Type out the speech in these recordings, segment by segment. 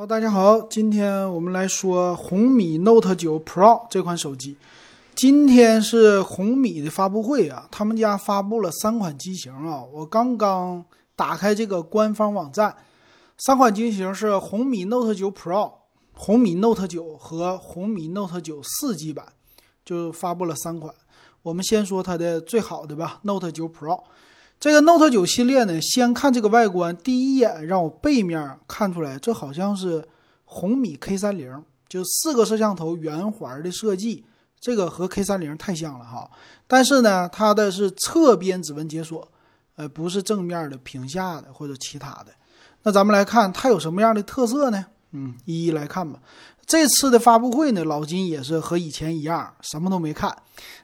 好，大家好，今天我们来说红米 Note 9 Pro 这款手机。今天是红米的发布会啊，他们家发布了三款机型啊。我刚刚打开这个官方网站，三款机型是红米 Note 9 Pro、红米 Note 9和红米 Note 9 4G 版，就发布了三款。我们先说它的最好的吧，Note 9 Pro。这个 Note 9系列呢，先看这个外观，第一眼让我背面看出来，这好像是红米 K30，就四个摄像头圆环的设计，这个和 K30 太像了哈。但是呢，它的是侧边指纹解锁，呃，不是正面的屏下的或者其他的。那咱们来看它有什么样的特色呢？嗯，一一来看吧。这次的发布会呢，老金也是和以前一样，什么都没看。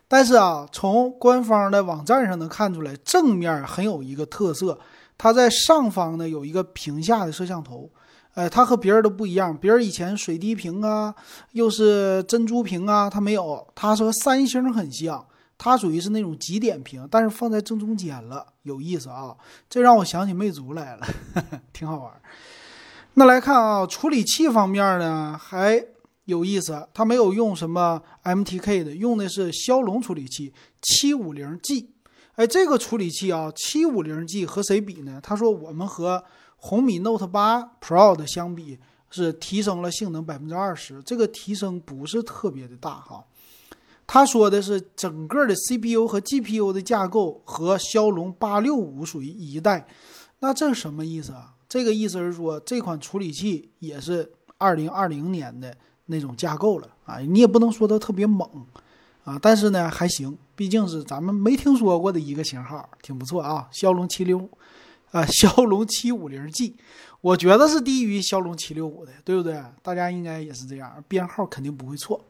但是啊，从官方的网站上能看出来，正面很有一个特色，它在上方呢有一个屏下的摄像头，哎，它和别人都不一样，别人以前水滴屏啊，又是珍珠屏啊，它没有，它和三星很像，它属于是那种极点屏，但是放在正中间了，有意思啊，这让我想起魅族来了，挺好玩。那来看啊，处理器方面呢，还。有意思，它没有用什么 MTK 的，用的是骁龙处理器七五零 G。哎，这个处理器啊，七五零 G 和谁比呢？他说我们和红米 Note 八 Pro 的相比，是提升了性能百分之二十。这个提升不是特别的大哈。他说的是整个的 CPU 和 GPU 的架构和骁龙八六五属于一代。那这是什么意思啊？这个意思是说这款处理器也是二零二零年的。那种架构了啊，你也不能说它特别猛啊，但是呢还行，毕竟是咱们没听说过的一个型号，挺不错啊。骁龙七六啊，骁龙七五零 G，我觉得是低于骁龙七六五的，对不对？大家应该也是这样，编号肯定不会错。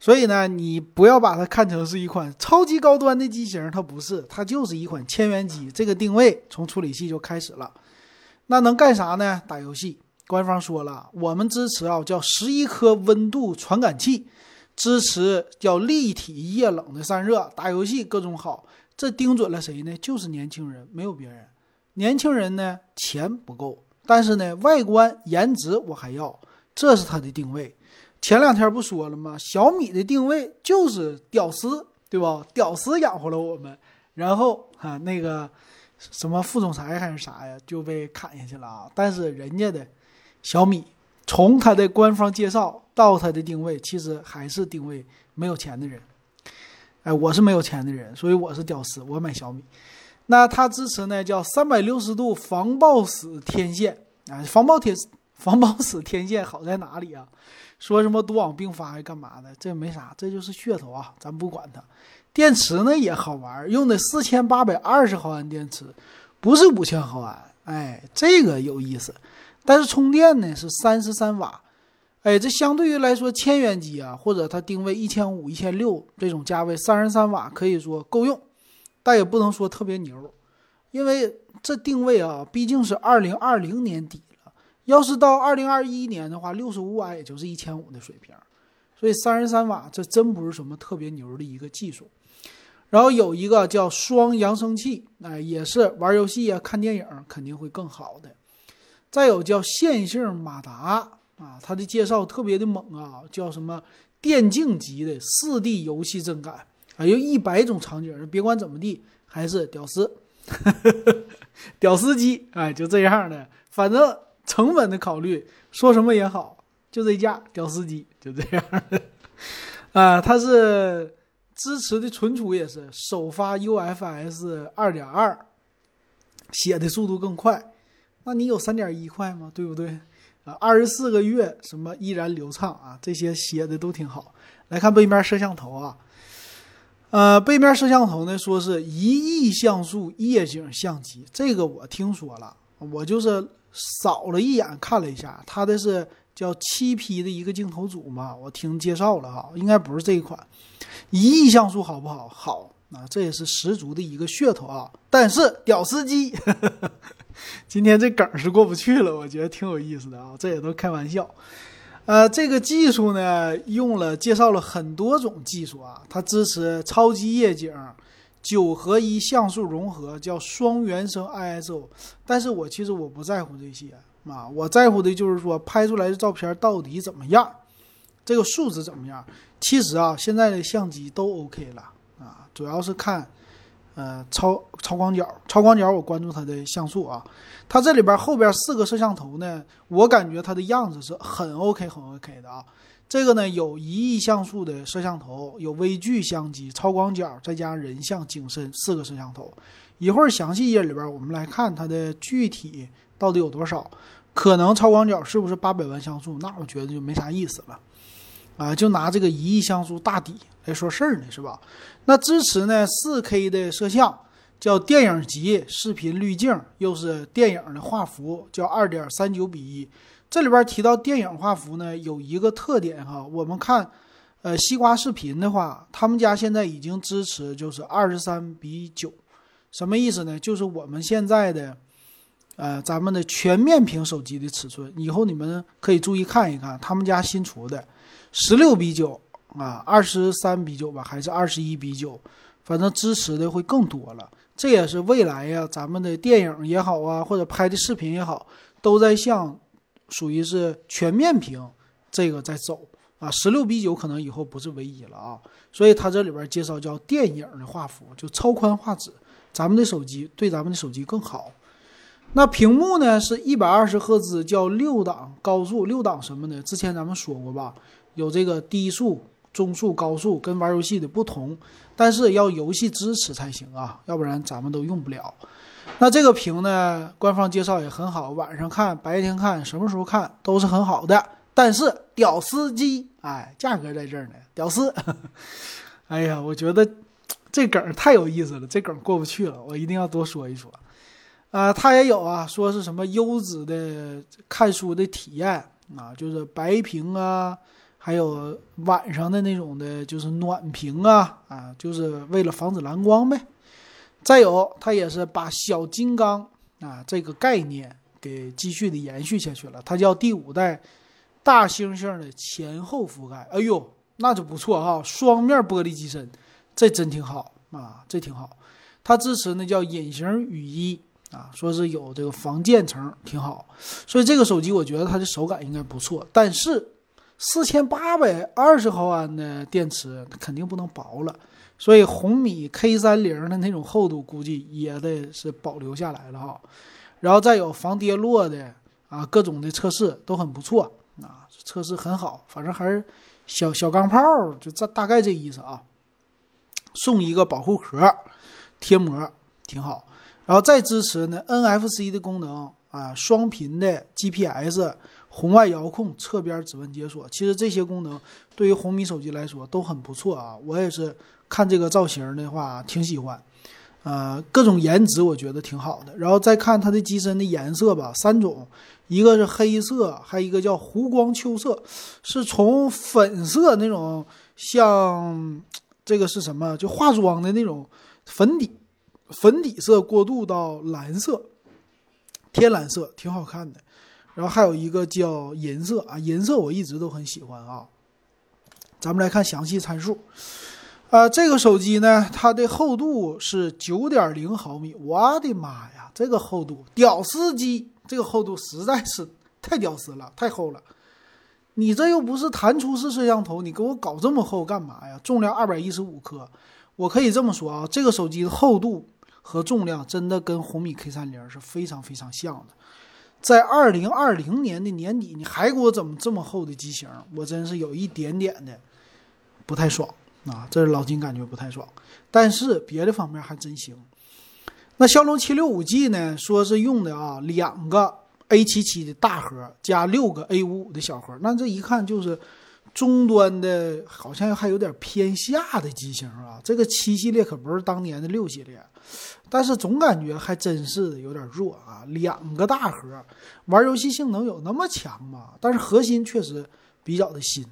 所以呢，你不要把它看成是一款超级高端的机型，它不是，它就是一款千元机。这个定位从处理器就开始了，那能干啥呢？打游戏。官方说了，我们支持啊，叫十一颗温度传感器，支持叫立体液冷的散热，打游戏各种好。这盯准了谁呢？就是年轻人，没有别人。年轻人呢，钱不够，但是呢，外观颜值我还要，这是它的定位。前两天不说了吗？小米的定位就是屌丝，对吧？屌丝养活了我们，然后啊，那个什么副总裁还是啥呀，就被砍下去了啊。但是人家的。小米从它的官方介绍到它的定位，其实还是定位没有钱的人。哎，我是没有钱的人，所以我是屌丝，我买小米。那它支持呢，叫三百六十度防爆死天线啊，防爆天防爆死天线好在哪里啊？说什么毒网并发还干嘛的？这没啥，这就是噱头啊，咱不管它。电池呢也好玩，用的四千八百二十毫安电池，不是五千毫安。哎，这个有意思。但是充电呢是三十三瓦，哎，这相对于来说千元机啊，或者它定位一千五、一千六这种价位，三十三瓦可以说够用，但也不能说特别牛，因为这定位啊毕竟是二零二零年底了，要是到二零二一年的话，六十五瓦也就是一千五的水平，所以三十三瓦这真不是什么特别牛的一个技术。然后有一个叫双扬声器，哎，也是玩游戏啊、看电影肯定会更好的。再有叫线性马达啊，它的介绍特别的猛啊，叫什么电竞级的四 D 游戏震感啊，有一百种场景，别管怎么地，还是屌丝，屌丝机，哎，就这样的，反正成本的考虑，说什么也好，就这价屌丝机，就这样的。啊，它是支持的存储也是首发 UFS 二点二，写的速度更快。那你有三点一快吗？对不对？啊，二十四个月什么依然流畅啊，这些写的都挺好。来看背面摄像头啊，呃，背面摄像头呢说是一亿像素夜景相机，这个我听说了，我就是扫了一眼看了一下，它的是叫七 P 的一个镜头组嘛，我听介绍了哈，应该不是这一款。一亿像素好不好？好，啊，这也是十足的一个噱头啊。但是屌丝机。今天这梗是过不去了，我觉得挺有意思的啊，这也都开玩笑。呃，这个技术呢，用了介绍了很多种技术啊，它支持超级夜景、九合一像素融合，叫双原生 ISO。但是我其实我不在乎这些，啊，我在乎的就是说拍出来的照片到底怎么样，这个素质怎么样。其实啊，现在的相机都 OK 了啊，主要是看呃超超广角，超广角我关注它的像素啊，它这里边后边四个摄像头呢，我感觉它的样子是很 OK 很 OK 的啊。这个呢有一亿像素的摄像头，有微距相机、超广角，再加人像、景深四个摄像头。一会儿详细页里边我们来看它的具体到底有多少。可能超广角是不是八百万像素？那我觉得就没啥意思了。啊，就拿这个一亿像素大底来说事儿呢，是吧？那支持呢四 K 的摄像，叫电影级视频滤镜，又是电影的画幅，叫二点三九比一。这里边提到电影画幅呢，有一个特点哈，我们看，呃，西瓜视频的话，他们家现在已经支持就是二十三比九，什么意思呢？就是我们现在的，呃，咱们的全面屏手机的尺寸，以后你们可以注意看一看，他们家新出的十六比九啊，二十三比九吧，还是二十一比九，反正支持的会更多了。这也是未来呀，咱们的电影也好啊，或者拍的视频也好，都在向。属于是全面屏，这个在走啊，十六比九可能以后不是唯一了啊，所以它这里边介绍叫电影的画幅，就超宽画质，咱们的手机对咱们的手机更好。那屏幕呢是一百二十赫兹，叫六档高速，六档什么呢？之前咱们说过吧，有这个低速、中速、高速，跟玩游戏的不同，但是要游戏支持才行啊，要不然咱们都用不了。那这个屏呢？官方介绍也很好，晚上看、白天看、什么时候看都是很好的。但是屌丝机，哎，价格在这儿呢，屌丝。哎呀，我觉得这梗太有意思了，这梗过不去了，我一定要多说一说。啊，它也有啊，说是什么优质的看书的体验啊，就是白屏啊，还有晚上的那种的，就是暖屏啊，啊，就是为了防止蓝光呗。再有，它也是把小金刚啊这个概念给继续的延续下去了。它叫第五代大猩猩的前后覆盖。哎呦，那就不错哈，双面玻璃机身，这真挺好啊，这挺好。它支持那叫隐形雨衣啊，说是有这个防溅层，挺好。所以这个手机我觉得它的手感应该不错。但是四千八百二十毫安的电池，肯定不能薄了。所以红米 K 三零的那种厚度估计也得是保留下来了哈，然后再有防跌落的啊，各种的测试都很不错啊，测试很好，反正还是小小钢炮，就这大概这意思啊。送一个保护壳贴膜挺好，然后再支持呢 NFC 的功能啊，双频的 GPS。红外遥控、侧边指纹解锁，其实这些功能对于红米手机来说都很不错啊。我也是看这个造型的话挺喜欢，呃，各种颜值我觉得挺好的。然后再看它的机身的颜色吧，三种，一个是黑色，还有一个叫湖光秋色，是从粉色那种像这个是什么？就化妆的那种粉底，粉底色过渡到蓝色，天蓝色，挺好看的。然后还有一个叫银色啊，银色我一直都很喜欢啊。咱们来看详细参数，啊，这个手机呢，它的厚度是九点零毫米，我的妈呀，这个厚度，屌丝机，这个厚度实在是太屌丝了，太厚了。你这又不是弹出式摄像头，你给我搞这么厚干嘛呀？重量二百一十五克，我可以这么说啊，这个手机的厚度和重量真的跟红米 K 三零是非常非常像的。在二零二零年的年底，你还给我怎么这么厚的机型？我真是有一点点的不太爽啊！这是老金感觉不太爽，但是别的方面还真行。那骁龙七六五 G 呢？说是用的啊两个 A 七七的大核加六个 A 五五的小核，那这一看就是终端的，好像还有点偏下的机型啊。这个七系列可不是当年的六系列。但是总感觉还真是有点弱啊！两个大核，玩游戏性能有那么强吗？但是核心确实比较的新，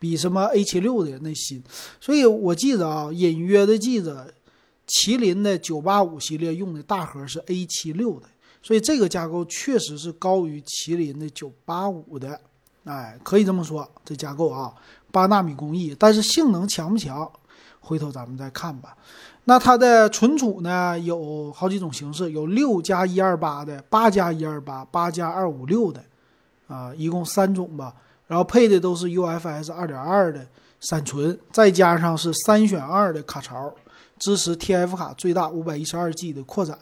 比什么 A 七六的那新。所以我记得啊，隐约的记得，麒麟的九八五系列用的大核是 A 七六的，所以这个架构确实是高于麒麟的九八五的。哎，可以这么说，这架构啊，八纳米工艺，但是性能强不强？回头咱们再看吧。那它的存储呢有好几种形式，有六加一二八的、八加一二八、八加二五六的，啊，一共三种吧。然后配的都是 UFS 二点二的闪存，再加上是三选二的卡槽，支持 TF 卡最大五百一十二 G 的扩展。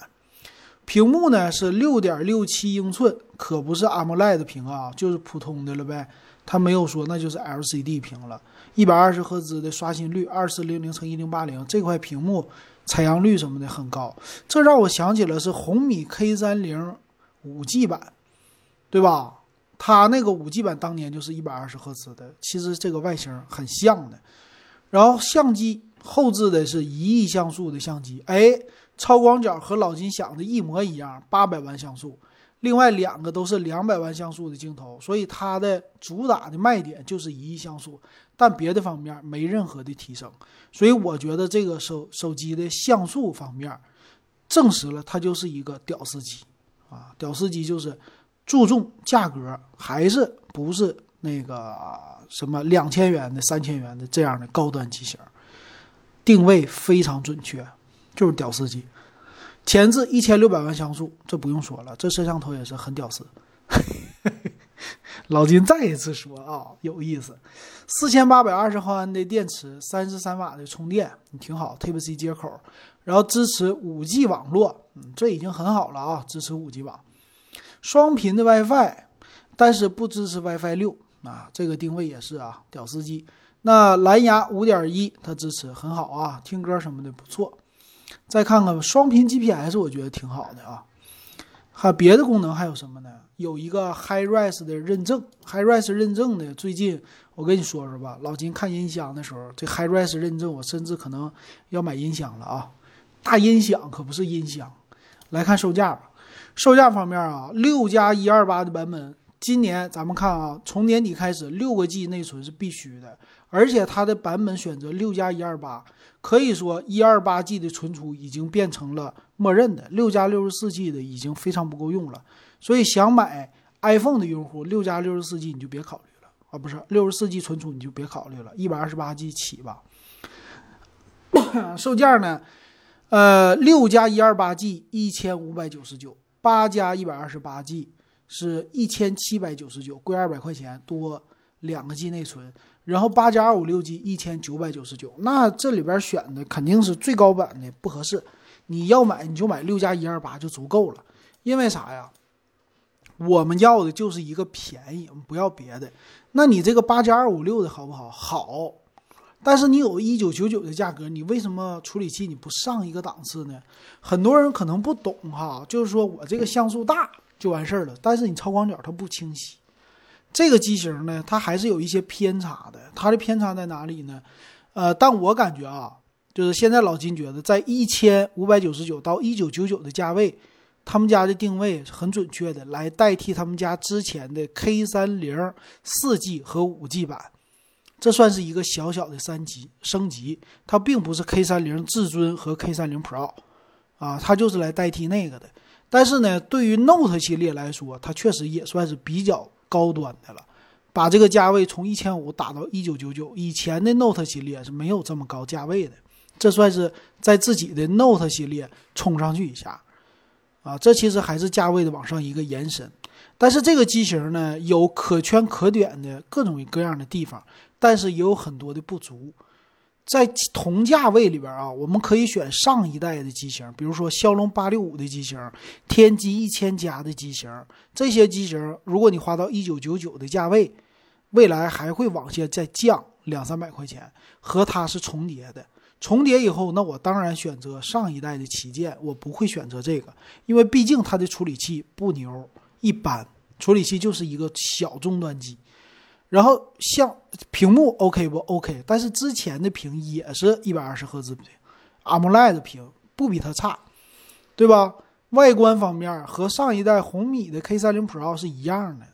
屏幕呢是六点六七英寸，可不是 AMOLED 屏啊，就是普通的了呗。它没有说那就是 LCD 屏了。一百二十赫兹的刷新率，二四零零乘一零八零，这块屏幕采样率什么的很高，这让我想起了是红米 K 三零五 G 版，对吧？它那个五 G 版当年就是一百二十赫兹的，其实这个外形很像的。然后相机后置的是一亿像素的相机，哎，超广角和老金想的一模一样，八百万像素。另外两个都是两百万像素的镜头，所以它的主打的卖点就是一亿像素，但别的方面没任何的提升。所以我觉得这个手手机的像素方面，证实了它就是一个屌丝机啊！屌丝机就是注重价格，还是不是那个什么两千元的、三千元的这样的高端机型，定位非常准确，就是屌丝机。前置一千六百万像素，这不用说了，这摄像头也是很屌丝。老金再一次说啊，有意思。四千八百二十毫安的电池，三十三瓦的充电，挺好。Type C 接口，然后支持五 G 网络，嗯，这已经很好了啊，支持五 G 网。双频的 WiFi，但是不支持 WiFi 六啊，这个定位也是啊，屌丝机。那蓝牙五点一它支持很好啊，听歌什么的不错。再看看吧双频 GPS，我觉得挺好的啊。还别的功能还有什么呢？有一个 HiRes 的认证，HiRes 认证的，最近我跟你说说吧。老金看音箱的时候，这 HiRes 认证，我甚至可能要买音响了啊。大音响可不是音箱。来看售价吧，售价方面啊，六加一二八的版本，今年咱们看啊，从年底开始，六个 G 内存是必须的，而且它的版本选择六加一二八。可以说，一二八 G 的存储已经变成了默认的，六加六十四 G 的已经非常不够用了。所以，想买 iPhone 的用户，六加六十四 G 你就别考虑了啊，不是六十四 G 存储你就别考虑了，一百二十八 G 起吧。售价呢？呃，六加一二八 G 一千五百九十九，八加一百二十八 G 是一千七百九十九，贵二百块钱，多两个 G 内存。然后八加二五六 G 一千九百九十九，那这里边选的肯定是最高版的不合适，你要买你就买六加一二八就足够了，因为啥呀？我们要的就是一个便宜，不要别的。那你这个八加二五六的好不好？好，但是你有一九九九的价格，你为什么处理器你不上一个档次呢？很多人可能不懂哈，就是说我这个像素大就完事儿了，但是你超广角它不清晰。这个机型呢，它还是有一些偏差的。它的偏差在哪里呢？呃，但我感觉啊，就是现在老金觉得，在一千五百九十九到一九九九的价位，他们家的定位很准确的，来代替他们家之前的 K 三零四 G 和五 G 版，这算是一个小小的三级升级。它并不是 K 三零至尊和 K 三零 Pro 啊，它就是来代替那个的。但是呢，对于 Note 系列来说，它确实也算是比较。高端的了，把这个价位从一千五打到一九九九。以前的 Note 系列是没有这么高价位的，这算是在自己的 Note 系列冲上去一下，啊，这其实还是价位的往上一个延伸。但是这个机型呢，有可圈可点的各种各样的地方，但是也有很多的不足。在同价位里边啊，我们可以选上一代的机型，比如说骁龙八六五的机型、天玑一千加的机型，这些机型，如果你花到一九九九的价位，未来还会往下再降两三百块钱，和它是重叠的。重叠以后，那我当然选择上一代的旗舰，我不会选择这个，因为毕竟它的处理器不牛，一般，处理器就是一个小终端机。然后像屏幕 OK 不 OK？但是之前的屏也是一百二十赫兹屏 AMOLED 屏，不比它差，对吧？外观方面和上一代红米的 K 三零 Pro 是一样的，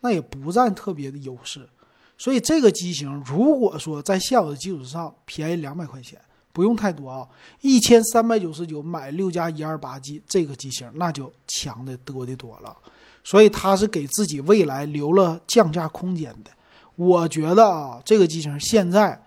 那也不占特别的优势。所以这个机型如果说在现有的基础上便宜两百块钱，不用太多啊，一千三百九十九买六加一二八 G 这个机型，那就强的多的多了。所以它是给自己未来留了降价空间的。我觉得啊，这个机型现在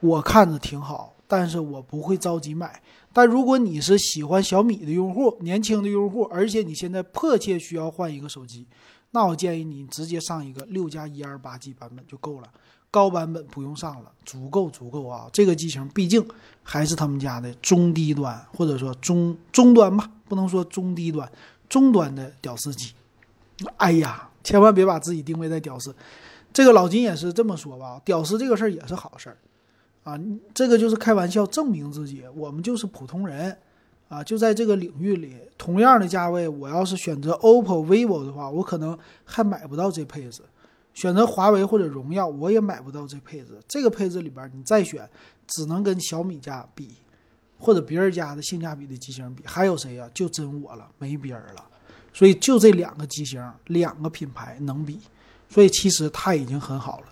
我看着挺好，但是我不会着急买。但如果你是喜欢小米的用户，年轻的用户，而且你现在迫切需要换一个手机，那我建议你直接上一个六加一二八 G 版本就够了，高版本不用上了，足够足够啊！这个机型毕竟还是他们家的中低端，或者说中中端吧，不能说中低端，中端的屌丝机。哎呀，千万别把自己定位在屌丝。这个老金也是这么说吧，屌丝这个事儿也是好事儿。啊，这个就是开玩笑，证明自己，我们就是普通人，啊，就在这个领域里，同样的价位，我要是选择 OPPO、vivo 的话，我可能还买不到这配置；选择华为或者荣耀，我也买不到这配置。这个配置里边，你再选，只能跟小米家比，或者别人家的性价比的机型比。还有谁呀？就真我了，没别人了。所以就这两个机型，两个品牌能比，所以其实它已经很好了。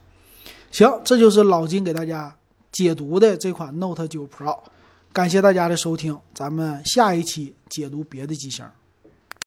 行，这就是老金给大家。解读的这款 Note 9 Pro，感谢大家的收听，咱们下一期解读别的机型。